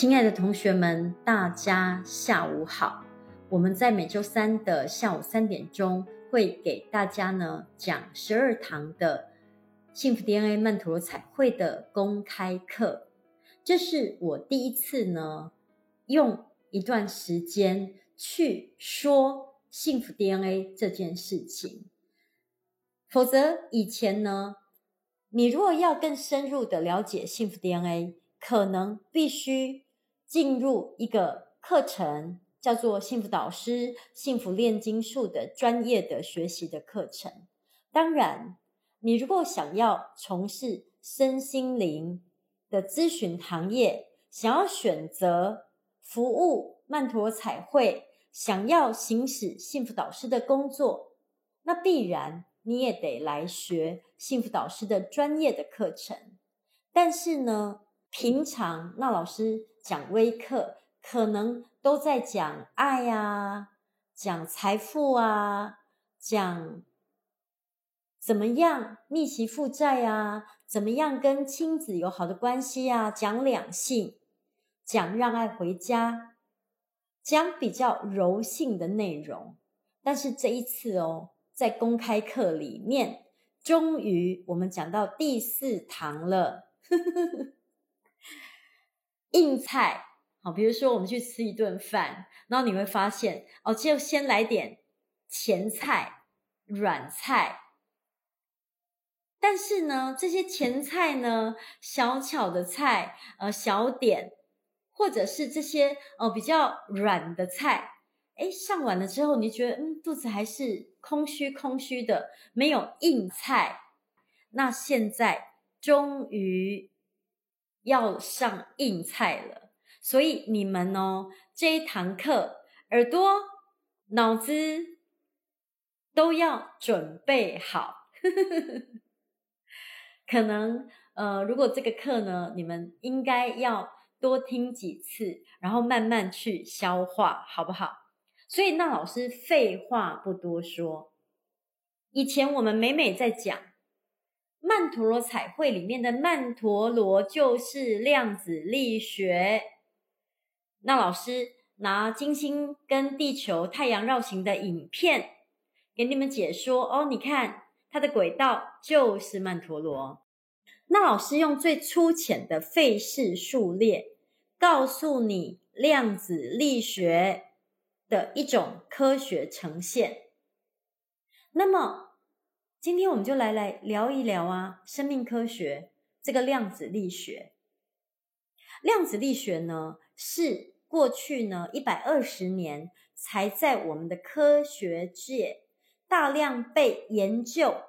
亲爱的同学们，大家下午好。我们在每周三的下午三点钟会给大家呢讲十二堂的幸福 DNA 曼陀罗彩绘的公开课。这是我第一次呢用一段时间去说幸福 DNA 这件事情。否则以前呢，你如果要更深入的了解幸福 DNA，可能必须进入一个课程，叫做幸福导师、幸福炼金术的专业的学习的课程。当然，你如果想要从事身心灵的咨询行业，想要选择服务曼陀彩绘，想要行使幸福导师的工作，那必然你也得来学幸福导师的专业的课程。但是呢，平常那老师讲微课，可能都在讲爱啊，讲财富啊，讲怎么样逆袭负债啊，怎么样跟亲子有好的关系啊，讲两性，讲让爱回家，讲比较柔性的内容。但是这一次哦，在公开课里面，终于我们讲到第四堂了。硬菜，好，比如说我们去吃一顿饭，然后你会发现，哦，就先来点前菜、软菜。但是呢，这些前菜呢，小巧的菜，呃，小点，或者是这些呃比较软的菜，诶，上完了之后，你觉得，嗯，肚子还是空虚空虚的，没有硬菜。那现在终于。要上硬菜了，所以你们哦，这一堂课耳朵、脑子都要准备好。可能呃，如果这个课呢，你们应该要多听几次，然后慢慢去消化，好不好？所以那老师废话不多说，以前我们每每在讲。曼陀罗彩绘里面的曼陀罗就是量子力学。那老师拿金星跟地球、太阳绕行的影片给你们解说哦，你看它的轨道就是曼陀罗。那老师用最粗浅的费氏数列告诉你量子力学的一种科学呈现。那么。今天我们就来来聊一聊啊，生命科学这个量子力学。量子力学呢，是过去呢一百二十年才在我们的科学界大量被研究，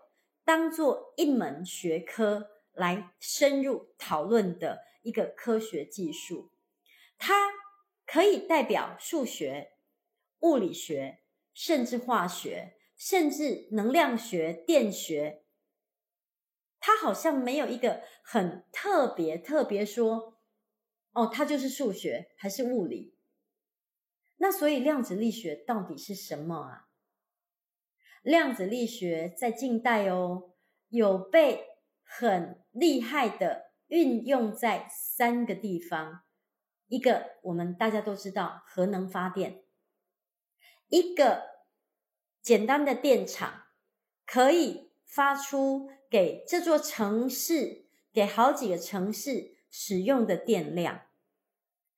当做一门学科来深入讨论的一个科学技术。它可以代表数学、物理学，甚至化学。甚至能量学、电学，它好像没有一个很特别、特别说，哦，它就是数学还是物理？那所以量子力学到底是什么啊？量子力学在近代哦，有被很厉害的运用在三个地方，一个我们大家都知道核能发电，一个。简单的电场可以发出给这座城市、给好几个城市使用的电量，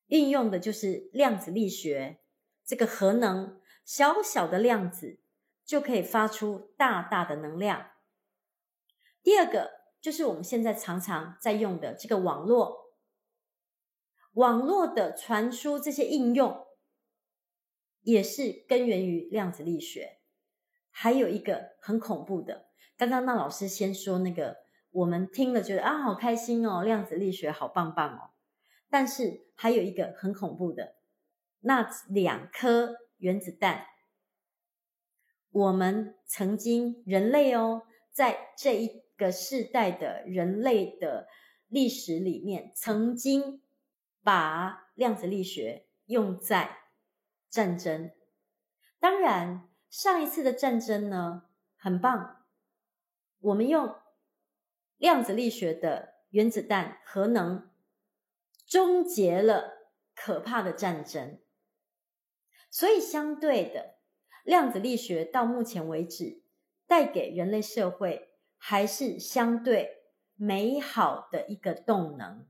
运用的就是量子力学。这个核能小小的量子就可以发出大大的能量。第二个就是我们现在常常在用的这个网络，网络的传输这些应用也是根源于量子力学。还有一个很恐怖的，刚刚那老师先说那个，我们听了觉得啊好开心哦，量子力学好棒棒哦。但是还有一个很恐怖的，那两颗原子弹，我们曾经人类哦，在这一个世代的人类的历史里面，曾经把量子力学用在战争，当然。上一次的战争呢，很棒。我们用量子力学的原子弹核能，终结了可怕的战争。所以，相对的，量子力学到目前为止带给人类社会还是相对美好的一个动能。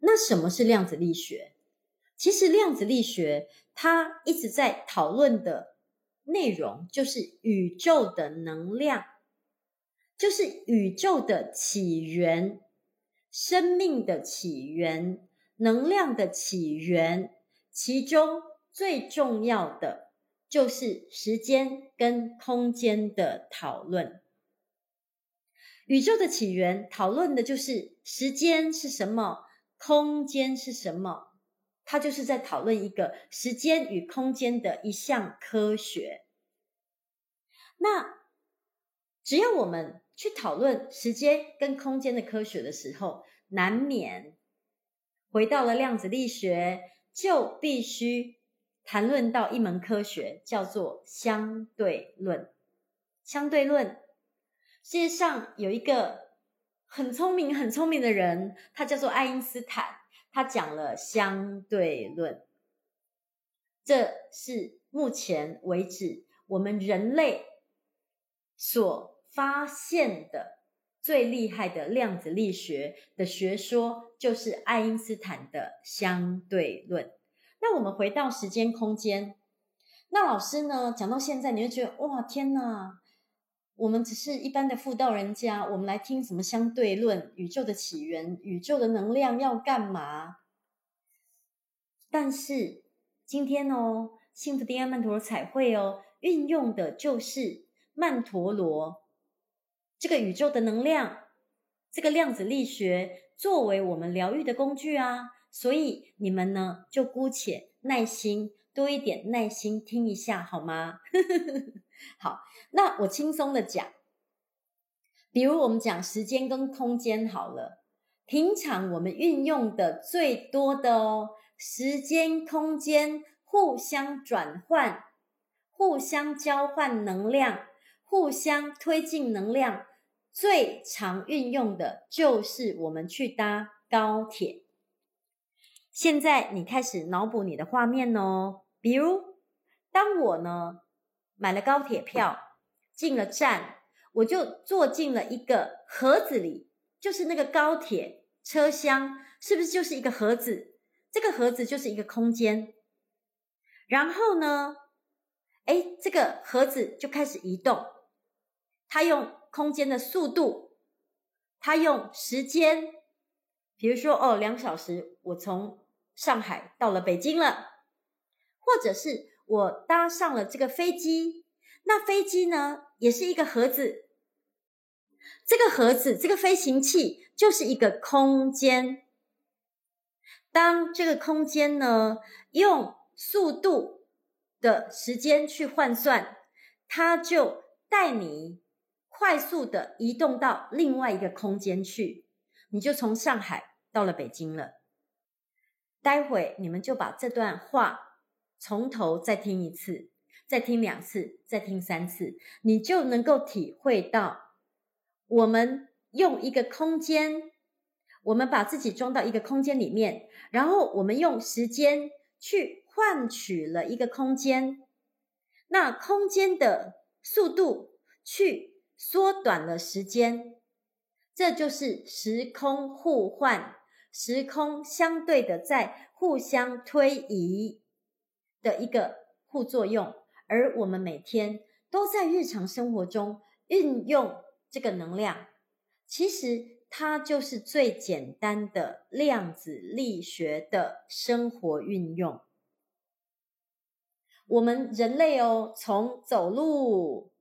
那什么是量子力学？其实，量子力学它一直在讨论的内容就是宇宙的能量，就是宇宙的起源、生命的起源、能量的起源，其中。最重要的就是时间跟空间的讨论。宇宙的起源讨论的就是时间是什么，空间是什么。它就是在讨论一个时间与空间的一项科学。那只要我们去讨论时间跟空间的科学的时候，难免回到了量子力学，就必须。谈论到一门科学，叫做相对论。相对论，世界上有一个很聪明、很聪明的人，他叫做爱因斯坦。他讲了相对论，这是目前为止我们人类所发现的最厉害的量子力学的学说，就是爱因斯坦的相对论。那我们回到时间空间，那老师呢，讲到现在，你就觉得哇，天哪！我们只是一般的妇道人家，我们来听什么相对论、宇宙的起源、宇宙的能量要干嘛？但是今天哦，幸福 DM 曼陀罗彩绘哦，运用的就是曼陀罗这个宇宙的能量，这个量子力学作为我们疗愈的工具啊。所以你们呢，就姑且耐心多一点，耐心听一下好吗？好，那我轻松的讲，比如我们讲时间跟空间好了，平常我们运用的最多的哦，时间空间互相转换、互相交换能量、互相推进能量，最常运用的就是我们去搭高铁。现在你开始脑补你的画面哦，比如当我呢买了高铁票，进了站，我就坐进了一个盒子里，就是那个高铁车厢，是不是就是一个盒子？这个盒子就是一个空间。然后呢，诶，这个盒子就开始移动，它用空间的速度，它用时间，比如说哦，两小时，我从上海到了北京了，或者是我搭上了这个飞机，那飞机呢也是一个盒子，这个盒子这个飞行器就是一个空间。当这个空间呢用速度的时间去换算，它就带你快速的移动到另外一个空间去，你就从上海到了北京了。待会你们就把这段话从头再听一次，再听两次，再听三次，你就能够体会到，我们用一个空间，我们把自己装到一个空间里面，然后我们用时间去换取了一个空间，那空间的速度去缩短了时间，这就是时空互换。时空相对的在互相推移的一个互作用，而我们每天都在日常生活中运用这个能量，其实它就是最简单的量子力学的生活运用。我们人类哦，从走路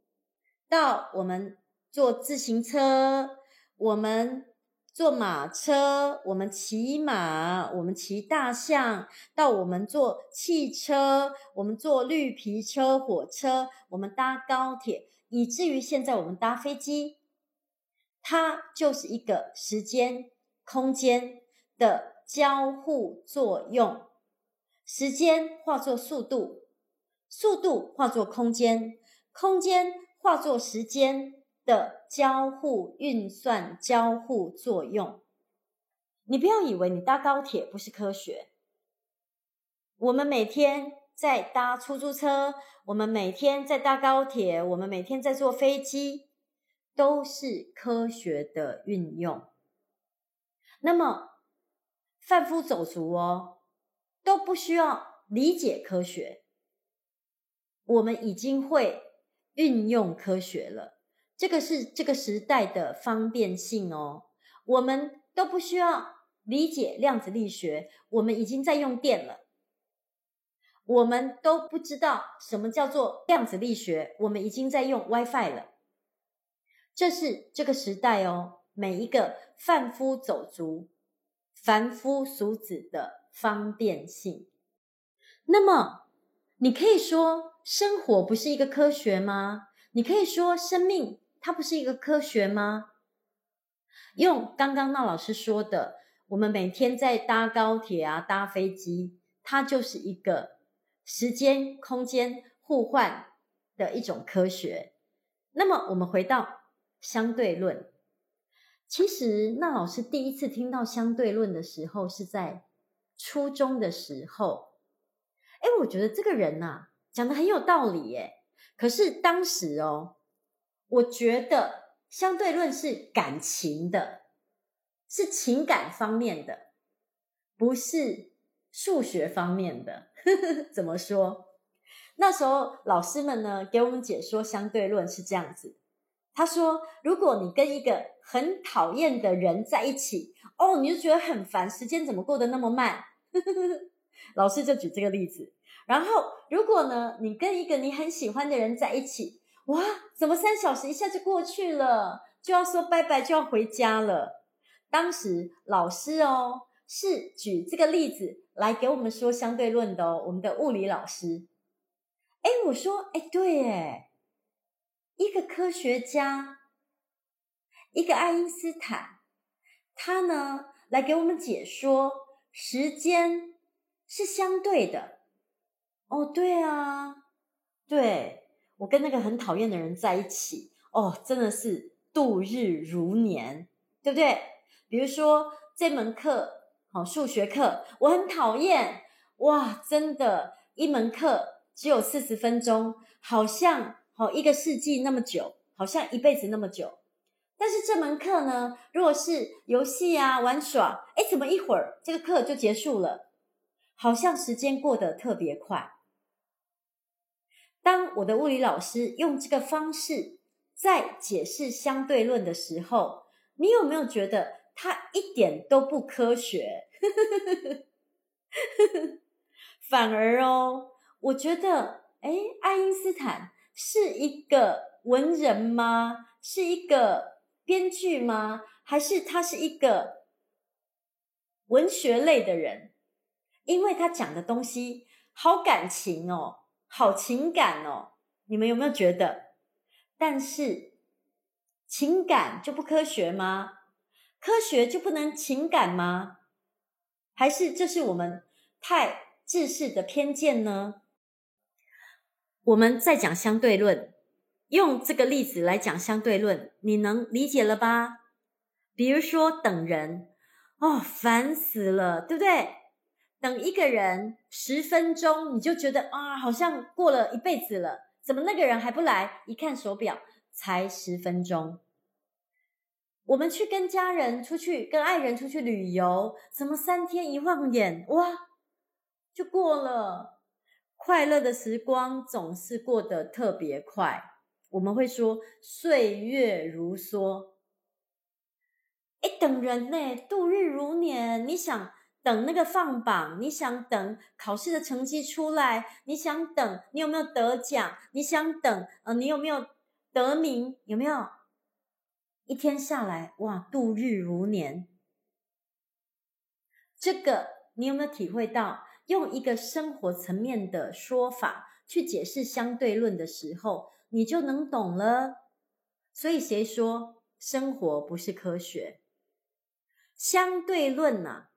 到我们坐自行车，我们。坐马车，我们骑马，我们骑大象，到我们坐汽车，我们坐绿皮车、火车，我们搭高铁，以至于现在我们搭飞机，它就是一个时间、空间的交互作用。时间化作速度，速度化作空间，空间化作时间。的交互运算、交互作用，你不要以为你搭高铁不是科学，我们每天在搭出租车，我们每天在搭高铁，我们每天在坐飞机，都是科学的运用。那么，贩夫走卒哦，都不需要理解科学，我们已经会运用科学了。这个是这个时代的方便性哦，我们都不需要理解量子力学，我们已经在用电了。我们都不知道什么叫做量子力学，我们已经在用 WiFi 了。这是这个时代哦，每一个贩夫走卒、凡夫俗子的方便性。那么，你可以说生活不是一个科学吗？你可以说生命。它不是一个科学吗？用刚刚那老师说的，我们每天在搭高铁啊、搭飞机，它就是一个时间、空间互换的一种科学。那么，我们回到相对论。其实，那老师第一次听到相对论的时候是在初中的时候。哎，我觉得这个人呐、啊，讲得很有道理耶。可是当时哦。我觉得相对论是感情的，是情感方面的，不是数学方面的。怎么说？那时候老师们呢，给我们解说相对论是这样子。他说，如果你跟一个很讨厌的人在一起，哦，你就觉得很烦，时间怎么过得那么慢？老师就举这个例子。然后，如果呢，你跟一个你很喜欢的人在一起，哇，怎么三小时一下就过去了？就要说拜拜，就要回家了。当时老师哦，是举这个例子来给我们说相对论的哦，我们的物理老师。哎，我说，哎，对，哎，一个科学家，一个爱因斯坦，他呢来给我们解说时间是相对的。哦，对啊，对。我跟那个很讨厌的人在一起，哦，真的是度日如年，对不对？比如说这门课，好，数学课，我很讨厌，哇，真的，一门课只有四十分钟，好像好一个世纪那么久，好像一辈子那么久。但是这门课呢，如果是游戏啊、玩耍，哎，怎么一会儿这个课就结束了？好像时间过得特别快。当我的物理老师用这个方式在解释相对论的时候，你有没有觉得他一点都不科学？反而哦，我觉得，哎，爱因斯坦是一个文人吗？是一个编剧吗？还是他是一个文学类的人？因为他讲的东西好感情哦。好情感哦，你们有没有觉得？但是情感就不科学吗？科学就不能情感吗？还是这是我们太自私的偏见呢？我们在讲相对论，用这个例子来讲相对论，你能理解了吧？比如说等人，哦，烦死了，对不对？等一个人十分钟，你就觉得啊，好像过了一辈子了。怎么那个人还不来？一看手表，才十分钟。我们去跟家人出去，跟爱人出去旅游，怎么三天一晃眼，哇，就过了。快乐的时光总是过得特别快。我们会说岁月如梭。诶，等人呢，度日如年。你想？等那个放榜，你想等考试的成绩出来，你想等你有没有得奖，你想等呃你有没有得名，有没有？一天下来，哇，度日如年。这个你有没有体会到？用一个生活层面的说法去解释相对论的时候，你就能懂了。所以谁说生活不是科学？相对论呐、啊。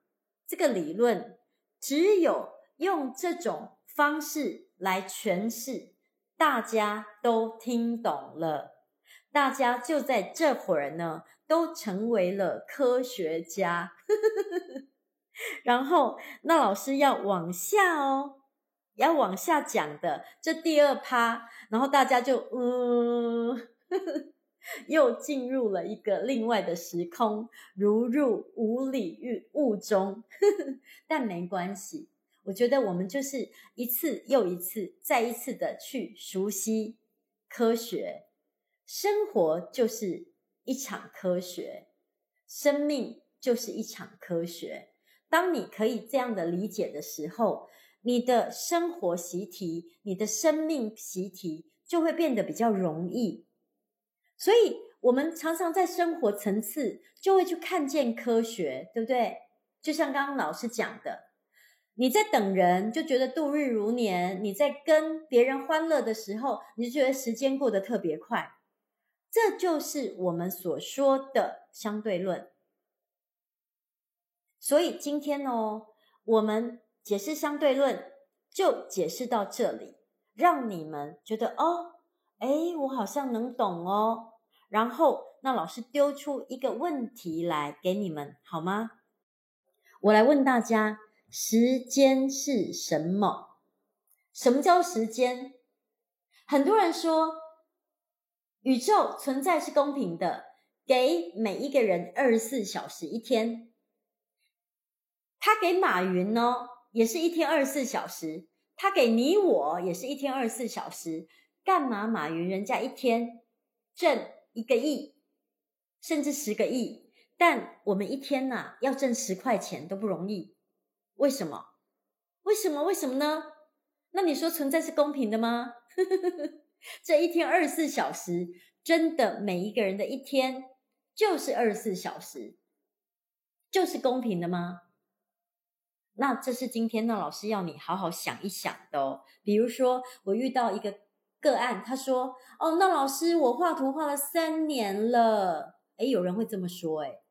这个理论只有用这种方式来诠释，大家都听懂了，大家就在这会儿呢，都成为了科学家。然后那老师要往下哦，要往下讲的这第二趴，然后大家就嗯，又进入了一个另外的时空，如入无里雾中。但没关系，我觉得我们就是一次又一次，再一次的去熟悉科学，生活就是一场科学，生命就是一场科学。当你可以这样的理解的时候，你的生活习题、你的生命习题就会变得比较容易。所以，我们常常在生活层次就会去看见科学，对不对？就像刚刚老师讲的，你在等人就觉得度日如年；你在跟别人欢乐的时候，你就觉得时间过得特别快。这就是我们所说的相对论。所以今天哦，我们解释相对论就解释到这里，让你们觉得哦，诶，我好像能懂哦。然后，那老师丢出一个问题来给你们，好吗？我来问大家：时间是什么？什么叫时间？很多人说，宇宙存在是公平的，给每一个人二十四小时一天。他给马云呢，也是一天二十四小时；他给你我也是一天二十四小时。干嘛马云人家一天挣一个亿，甚至十个亿，但我们一天呐、要挣十块钱都不容易。为什么？为什么？为什么呢？那你说存在是公平的吗？这一天二十四小时，真的每一个人的一天就是二十四小时，就是公平的吗？那这是今天那老师要你好好想一想的哦。比如说，我遇到一个个案，他说：“哦，那老师，我画图画了三年了。”诶，有人会这么说，诶，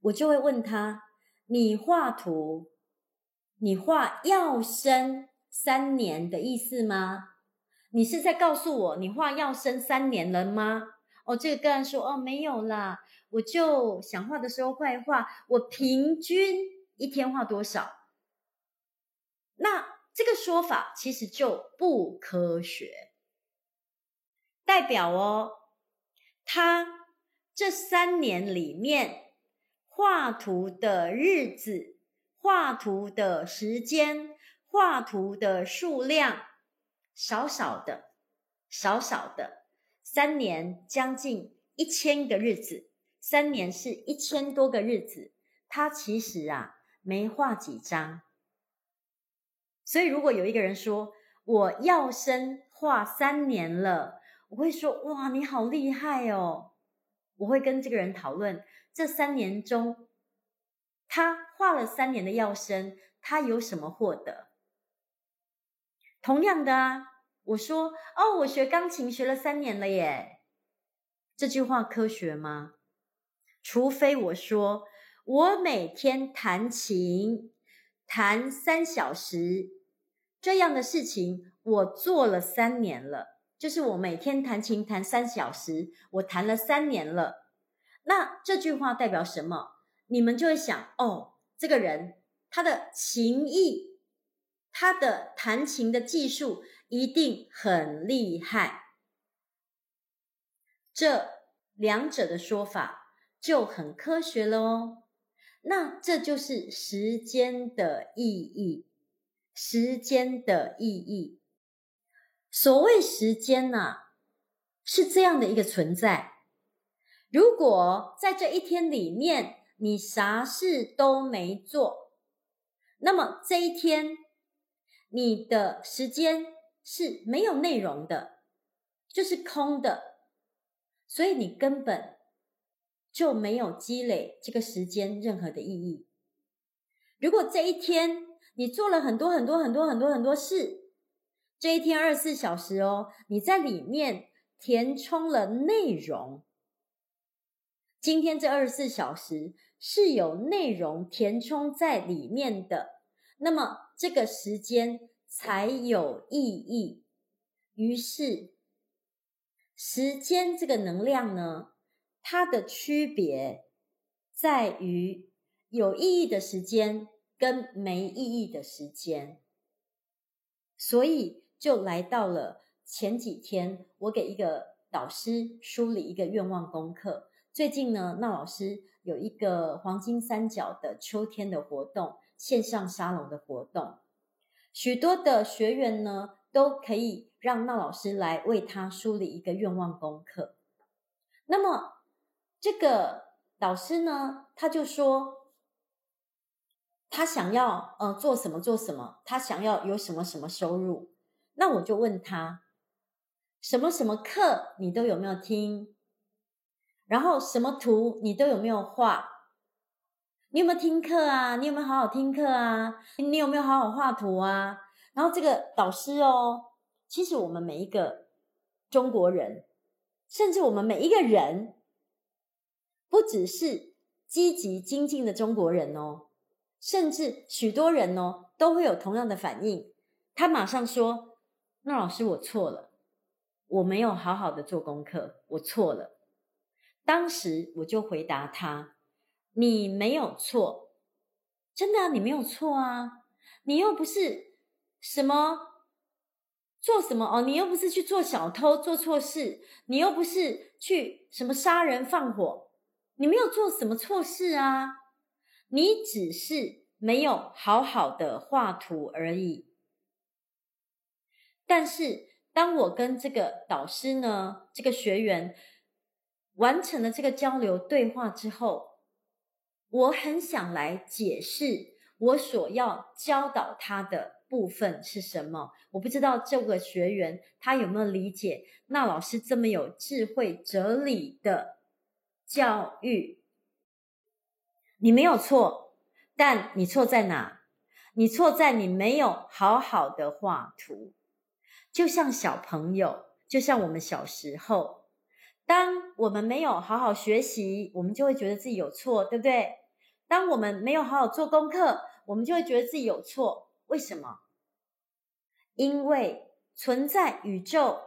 我就会问他：“你画图，你画要生三年的意思吗？你是在告诉我你画要生三年了吗？”哦，这个个案说：“哦，没有啦，我就想画的时候画一画，我平均。”一天画多少？那这个说法其实就不科学，代表哦，他这三年里面画图的日子、画图的时间、画图的数量少少的、少少的，三年将近一千个日子，三年是一千多个日子，他其实啊。没画几张，所以如果有一个人说我要生画三年了，我会说哇，你好厉害哦！我会跟这个人讨论这三年中，他画了三年的要生，他有什么获得？同样的啊，我说哦，我学钢琴学了三年了耶，这句话科学吗？除非我说。我每天弹琴，弹三小时，这样的事情我做了三年了。就是我每天弹琴弹三小时，我弹了三年了。那这句话代表什么？你们就会想，哦，这个人他的琴艺，他的弹琴的技术一定很厉害。这两者的说法就很科学了哦。那这就是时间的意义，时间的意义。所谓时间呐、啊，是这样的一个存在。如果在这一天里面你啥事都没做，那么这一天你的时间是没有内容的，就是空的，所以你根本。就没有积累这个时间任何的意义。如果这一天你做了很多很多很多很多很多事，这一天二十四小时哦，你在里面填充了内容。今天这二十四小时是有内容填充在里面的，那么这个时间才有意义。于是，时间这个能量呢？它的区别在于有意义的时间跟没意义的时间，所以就来到了前几天，我给一个导师梳理一个愿望功课。最近呢，那老师有一个黄金三角的秋天的活动，线上沙龙的活动，许多的学员呢都可以让那老师来为他梳理一个愿望功课。那么这个导师呢，他就说他想要呃做什么做什么，他想要有什么什么收入。那我就问他，什么什么课你都有没有听？然后什么图你都有没有画？你有没有听课啊？你有没有好好听课啊？你有没有好好画图啊？然后这个导师哦，其实我们每一个中国人，甚至我们每一个人，不只是积极精进的中国人哦，甚至许多人哦，都会有同样的反应。他马上说：“那老师，我错了，我没有好好的做功课，我错了。”当时我就回答他。你没有错，真的啊，你没有错啊！你又不是什么做什么哦，你又不是去做小偷做错事，你又不是去什么杀人放火，你没有做什么错事啊！你只是没有好好的画图而已。但是当我跟这个导师呢，这个学员完成了这个交流对话之后，我很想来解释我所要教导他的部分是什么。我不知道这个学员他有没有理解那老师这么有智慧哲理的教育。你没有错，但你错在哪？你错在你没有好好的画图。就像小朋友，就像我们小时候，当我们没有好好学习，我们就会觉得自己有错，对不对？当我们没有好好做功课，我们就会觉得自己有错。为什么？因为存在宇宙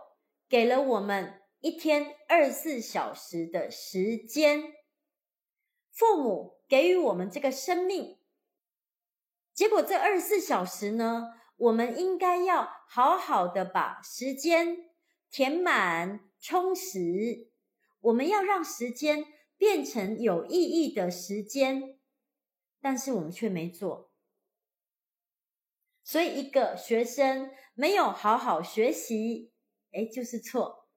给了我们一天二十四小时的时间，父母给予我们这个生命，结果这二十四小时呢，我们应该要好好的把时间填满、充实。我们要让时间变成有意义的时间。但是我们却没做，所以一个学生没有好好学习，诶，就是错，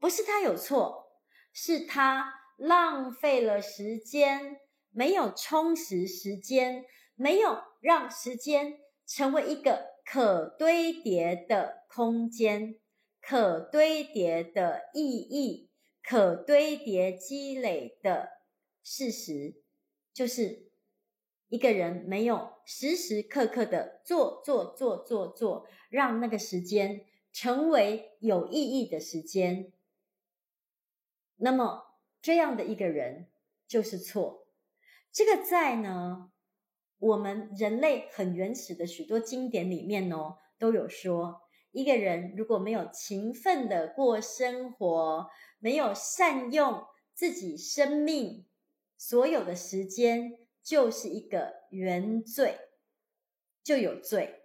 不是他有错，是他浪费了时间，没有充实时间，没有让时间成为一个可堆叠的空间，可堆叠的意义，可堆叠积累的事实。就是一个人没有时时刻刻的做做做做做，让那个时间成为有意义的时间。那么这样的一个人就是错。这个在呢，我们人类很原始的许多经典里面哦，都有说，一个人如果没有勤奋的过生活，没有善用自己生命。所有的时间就是一个原罪，就有罪。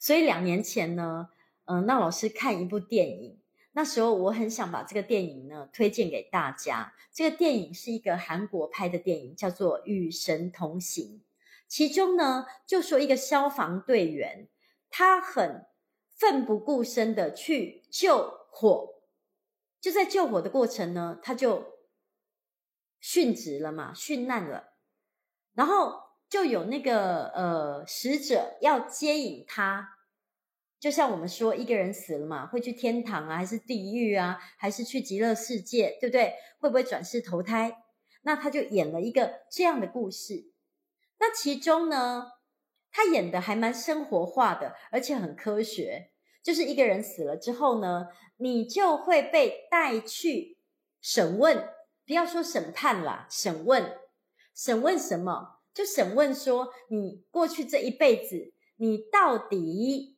所以两年前呢，嗯，那老师看一部电影，那时候我很想把这个电影呢推荐给大家。这个电影是一个韩国拍的电影，叫做《与神同行》。其中呢，就说一个消防队员，他很奋不顾身的去救火，就在救火的过程呢，他就。殉职了嘛，殉难了，然后就有那个呃使者要接引他，就像我们说一个人死了嘛，会去天堂啊，还是地狱啊，还是去极乐世界，对不对？会不会转世投胎？那他就演了一个这样的故事。那其中呢，他演的还蛮生活化的，而且很科学。就是一个人死了之后呢，你就会被带去审问。不要说审判啦，审问，审问什么？就审问说，你过去这一辈子，你到底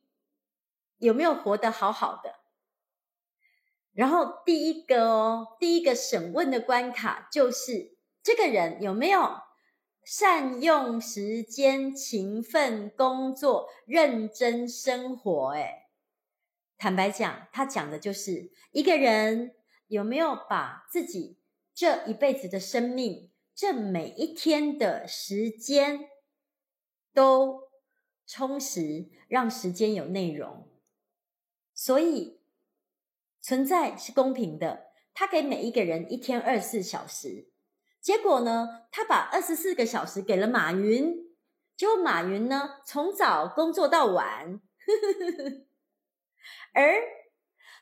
有没有活得好好的？然后第一个哦，第一个审问的关卡就是这个人有没有善用时间、勤奋工作、认真生活。哎，坦白讲，他讲的就是一个人有没有把自己这一辈子的生命，这每一天的时间都充实，让时间有内容。所以存在是公平的，他给每一个人一天二十四小时。结果呢，他把二十四个小时给了马云，结果马云呢，从早工作到晚，而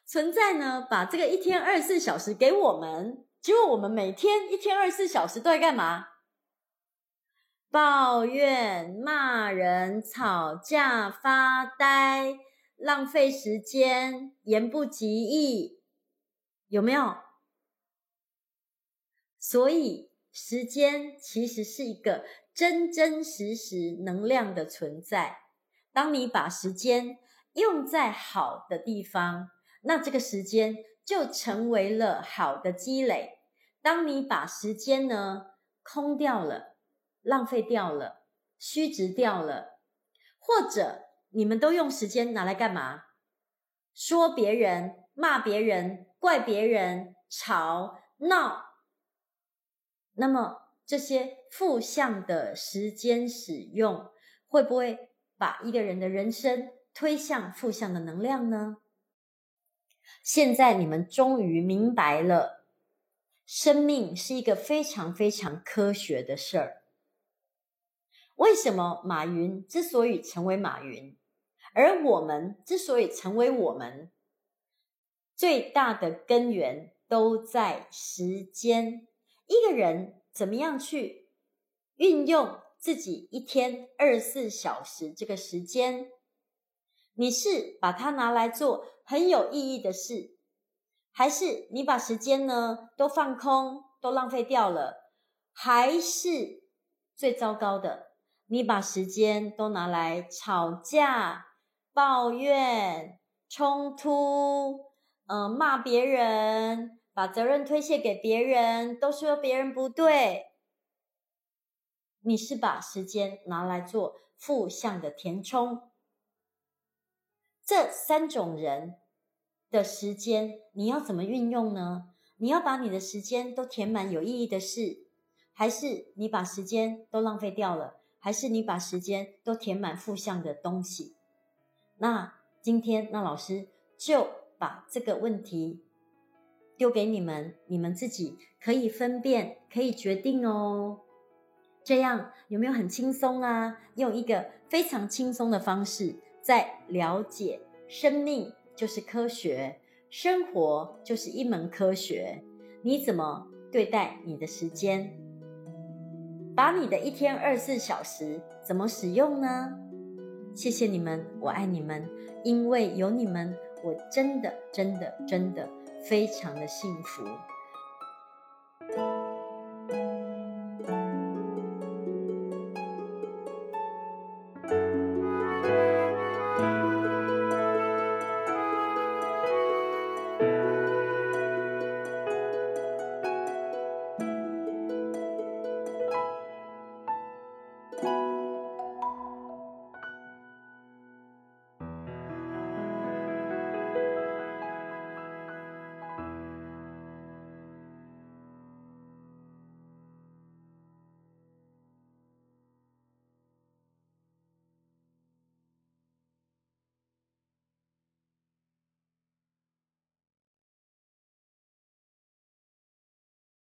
存在呢，把这个一天二十四小时给我们。结果我们每天一天二十四小时都在干嘛？抱怨、骂人、吵架、发呆、浪费时间、言不及义，有没有？所以时间其实是一个真真实实能量的存在。当你把时间用在好的地方，那这个时间。就成为了好的积累。当你把时间呢空掉了、浪费掉了、虚值掉了，或者你们都用时间拿来干嘛？说别人、骂别人、怪别人、吵闹，那么这些负向的时间使用，会不会把一个人的人生推向负向的能量呢？现在你们终于明白了，生命是一个非常非常科学的事儿。为什么马云之所以成为马云，而我们之所以成为我们，最大的根源都在时间。一个人怎么样去运用自己一天二十四小时这个时间？你是把它拿来做很有意义的事，还是你把时间呢都放空，都浪费掉了？还是最糟糕的，你把时间都拿来吵架、抱怨、冲突，嗯、呃，骂别人，把责任推卸给别人，都说别人不对。你是把时间拿来做负向的填充。这三种人的时间，你要怎么运用呢？你要把你的时间都填满有意义的事，还是你把时间都浪费掉了？还是你把时间都填满负向的东西？那今天，那老师就把这个问题丢给你们，你们自己可以分辨，可以决定哦。这样有没有很轻松啊？用一个非常轻松的方式。在了解生命就是科学，生活就是一门科学。你怎么对待你的时间？把你的一天二十四小时怎么使用呢？谢谢你们，我爱你们，因为有你们，我真的真的真的非常的幸福。